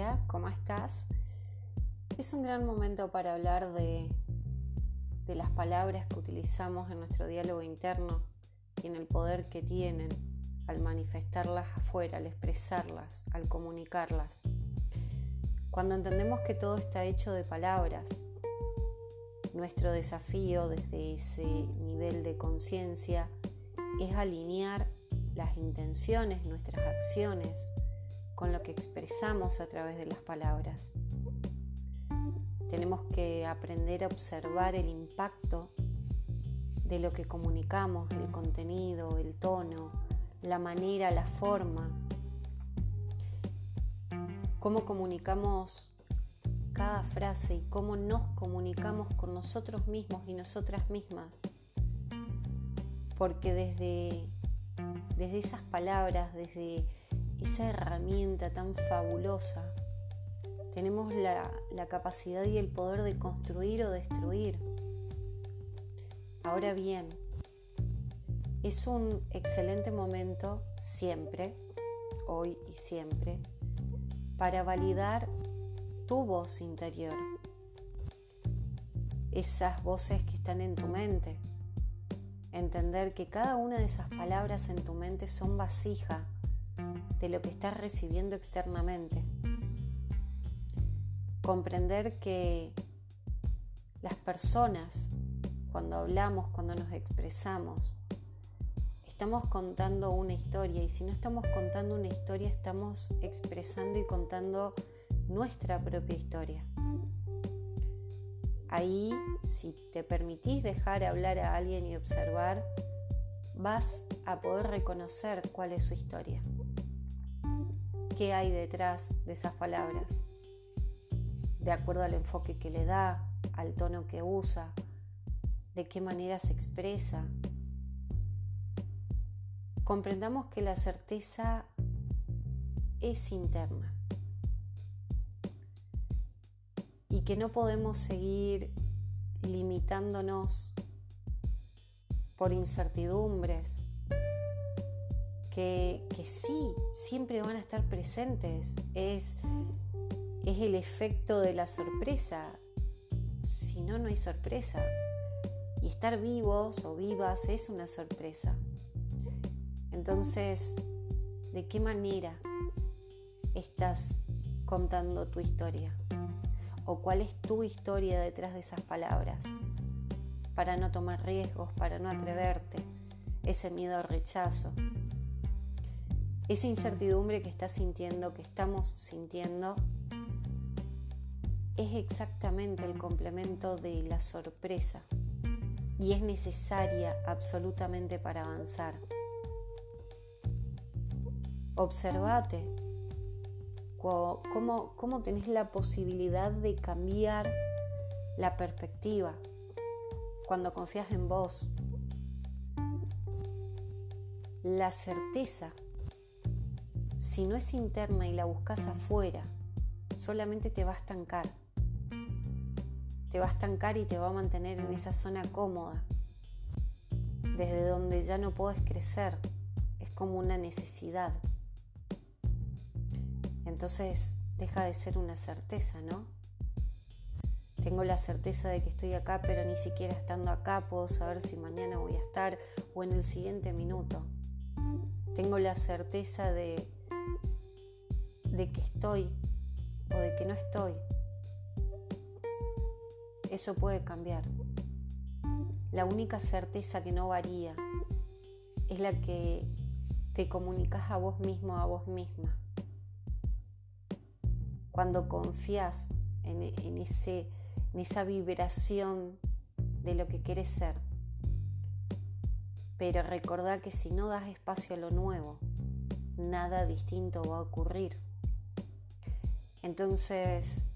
Hola, ¿cómo estás? Es un gran momento para hablar de, de las palabras que utilizamos en nuestro diálogo interno y en el poder que tienen al manifestarlas afuera, al expresarlas, al comunicarlas. Cuando entendemos que todo está hecho de palabras, nuestro desafío desde ese nivel de conciencia es alinear las intenciones, nuestras acciones, con lo que expresamos a través de las palabras. Tenemos que aprender a observar el impacto de lo que comunicamos, el contenido, el tono, la manera, la forma, cómo comunicamos cada frase y cómo nos comunicamos con nosotros mismos y nosotras mismas. Porque desde, desde esas palabras, desde esa herramienta tan fabulosa, tenemos la, la, capacidad y el poder de construir o destruir. Ahora bien, es un excelente momento siempre, hoy y siempre, para validar tu voz interior, esas voces que están en tu mente, entender que cada una de esas palabras en tu mente son vasija de lo que estás recibiendo externamente. Comprender que las personas, cuando hablamos, cuando nos expresamos, estamos contando una historia y si no estamos contando una historia, estamos expresando y contando nuestra propia historia. Ahí, si te permitís dejar hablar a alguien y observar, vas a poder reconocer cuál es su historia qué hay detrás de esas palabras, de acuerdo al enfoque que le da, al tono que usa, de qué manera se expresa. Comprendamos que la certeza es interna y que no podemos seguir limitándonos por incertidumbres, que, sí, siempre van a estar presentes. Es, es el efecto de la sorpresa. Si no, no hay sorpresa. Y estar vivos o vivas es una sorpresa. Entonces, ¿de qué manera estás contando tu historia? ¿O cuál es tu historia detrás de esas palabras? Para no tomar riesgos, para no atreverte, ese miedo al rechazo, esa incertidumbre que estás sintiendo, que estamos sintiendo, es exactamente el complemento de la sorpresa y es necesaria absolutamente para avanzar. Observate cómo, cómo tenés la posibilidad de cambiar la perspectiva cuando confías en vos. La certeza si no es interna y la buscas afuera, solamente te va a estancar. Te va a estancar y te va a mantener en esa zona cómoda, desde donde ya no puedes crecer. Es como una necesidad. Entonces deja de ser una certeza, ¿no? Tengo la certeza de que estoy acá, pero ni siquiera estando acá puedo saber si mañana voy a estar o en el siguiente minuto. Tengo la certeza de de que estoy o de que no estoy. Eso puede cambiar. La única certeza que no varía es la que te comunicas a vos mismo, a vos misma. Cuando confías en, ese, en esa vibración de lo que quieres ser. Pero recordá que si no das espacio a lo nuevo, nada distinto va a ocurrir. Entonces,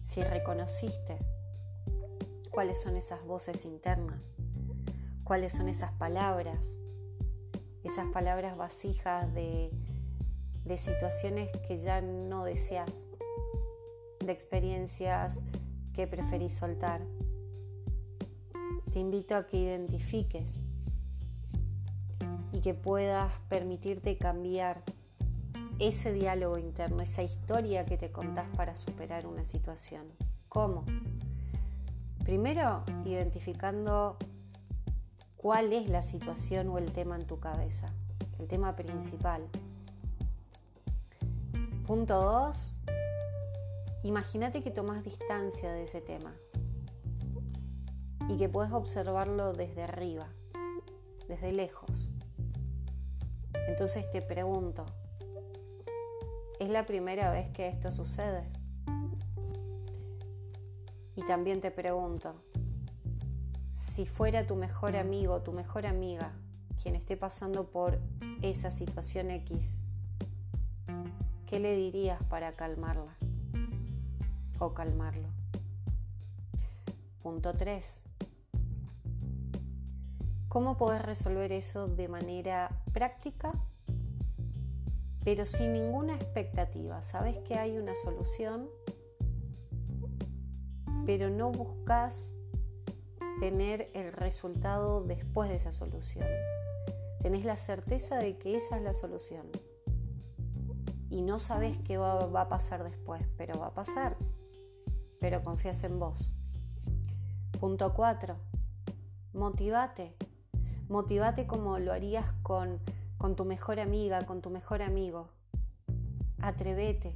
si reconociste cuáles son esas voces internas, cuáles son esas palabras, esas palabras vasijas de, de situaciones que ya no deseas, de experiencias que preferís soltar, te invito a que identifiques y que puedas permitirte cambiar ese diálogo interno, esa historia que te contás para superar una situación. ¿Cómo? Primero, identificando cuál es la situación o el tema en tu cabeza, el tema principal. Punto 2. Imagínate que tomas distancia de ese tema y que puedes observarlo desde arriba, desde lejos. Entonces te pregunto, ¿es la primera vez que esto sucede? Y también te pregunto, si fuera tu mejor amigo tu mejor amiga quien esté pasando por esa situación X, ¿qué le dirías para calmarla o calmarlo? Punto 3. ¿Cómo poder resolver eso de manera práctica, pero sin ninguna expectativa? Sabes que hay una solución, pero no buscas tener el resultado después de esa solución. Tenés la certeza de que esa es la solución. Y no sabes qué va, a pasar después, pero va a pasar. Pero confías en vos. Punto 4. Motivate. Motivate como lo harías con, con tu mejor amiga, con tu mejor amigo. Atrevete.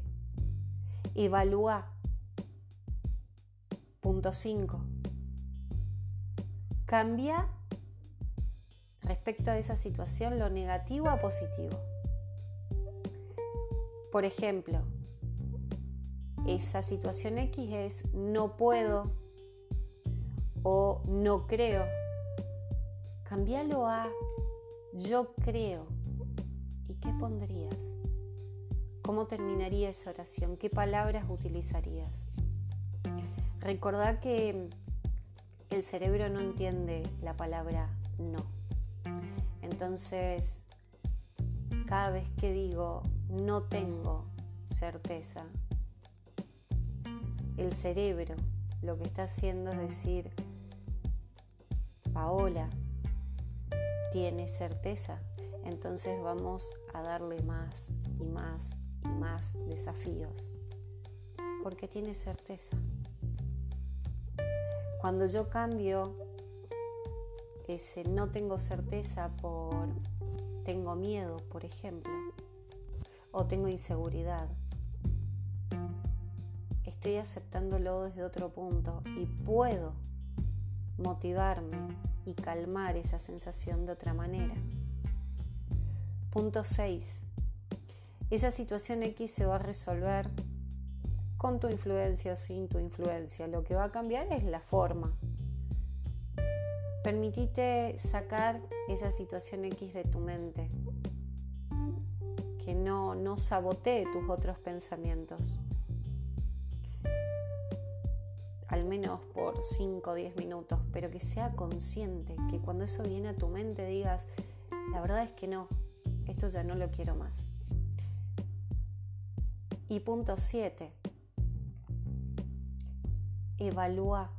Evalúa. Punto 5 Cambia respecto a esa situación lo negativo a positivo. Por ejemplo, esa situación X es no puedo o no creo. Cambialo a yo creo. ¿Y qué pondrías? ¿Cómo terminaría esa oración? ¿Qué palabras utilizarías? Recordad que el cerebro no entiende la palabra no. Entonces, cada vez que digo no tengo certeza, el cerebro lo que está haciendo es decir, Paola tiene certeza, entonces vamos a darle más y más y más desafíos, porque tiene certeza. Cuando yo cambio ese no tengo certeza por tengo miedo, por ejemplo, o tengo inseguridad, estoy aceptándolo desde otro punto y puedo motivarme y calmar esa sensación de otra manera. Punto 6. Esa situación X se va a resolver con tu influencia o sin tu influencia. Lo que va a cambiar es la forma. Permitite sacar esa situación X de tu mente, que no, no sabotee tus otros pensamientos. Al menos por 5 o 10 minutos, pero que sea consciente, que cuando eso viene a tu mente digas, la verdad es que no, esto ya no lo quiero más. Y punto 7 evalúa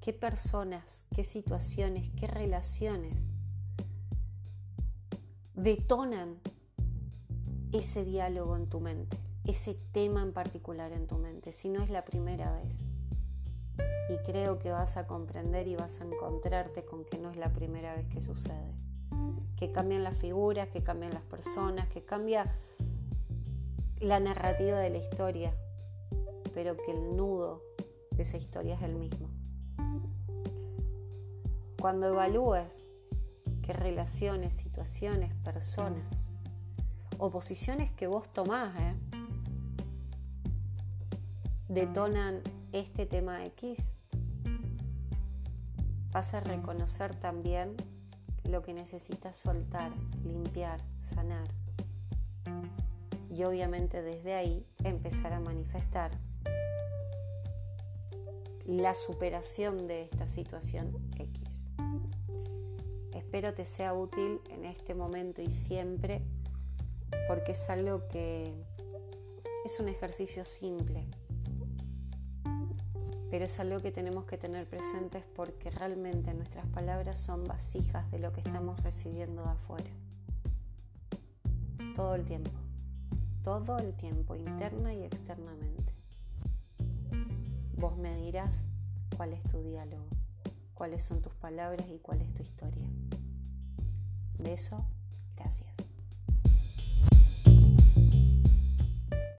qué personas, qué situaciones, qué relaciones detonan ese diálogo en tu mente, ese tema en particular en tu mente, si no es la primera vez. Y creo que vas a comprender y vas a encontrarte con que no es la primera vez que sucede. Que cambian las figuras, que cambian las personas, que cambia la narrativa de la historia, pero que el nudo esa historia es el mismo. Cuando evalúes qué relaciones, situaciones, personas o posiciones que vos tomás ¿eh? detonan este tema X, vas a reconocer también lo que necesitas soltar, limpiar, sanar. Y obviamente desde ahí empezar a manifestar la superación de esta situación X. Espero te sea útil en este momento y siempre porque es algo que es un ejercicio simple, pero es algo que tenemos que tener presentes porque realmente nuestras palabras son vasijas de lo que estamos recibiendo de afuera, todo el tiempo. todo el tiempo, interna y externamente. Vos me dirás cuál es tu diálogo, cuáles son tus palabras y cuál es tu historia. Beso, gracias.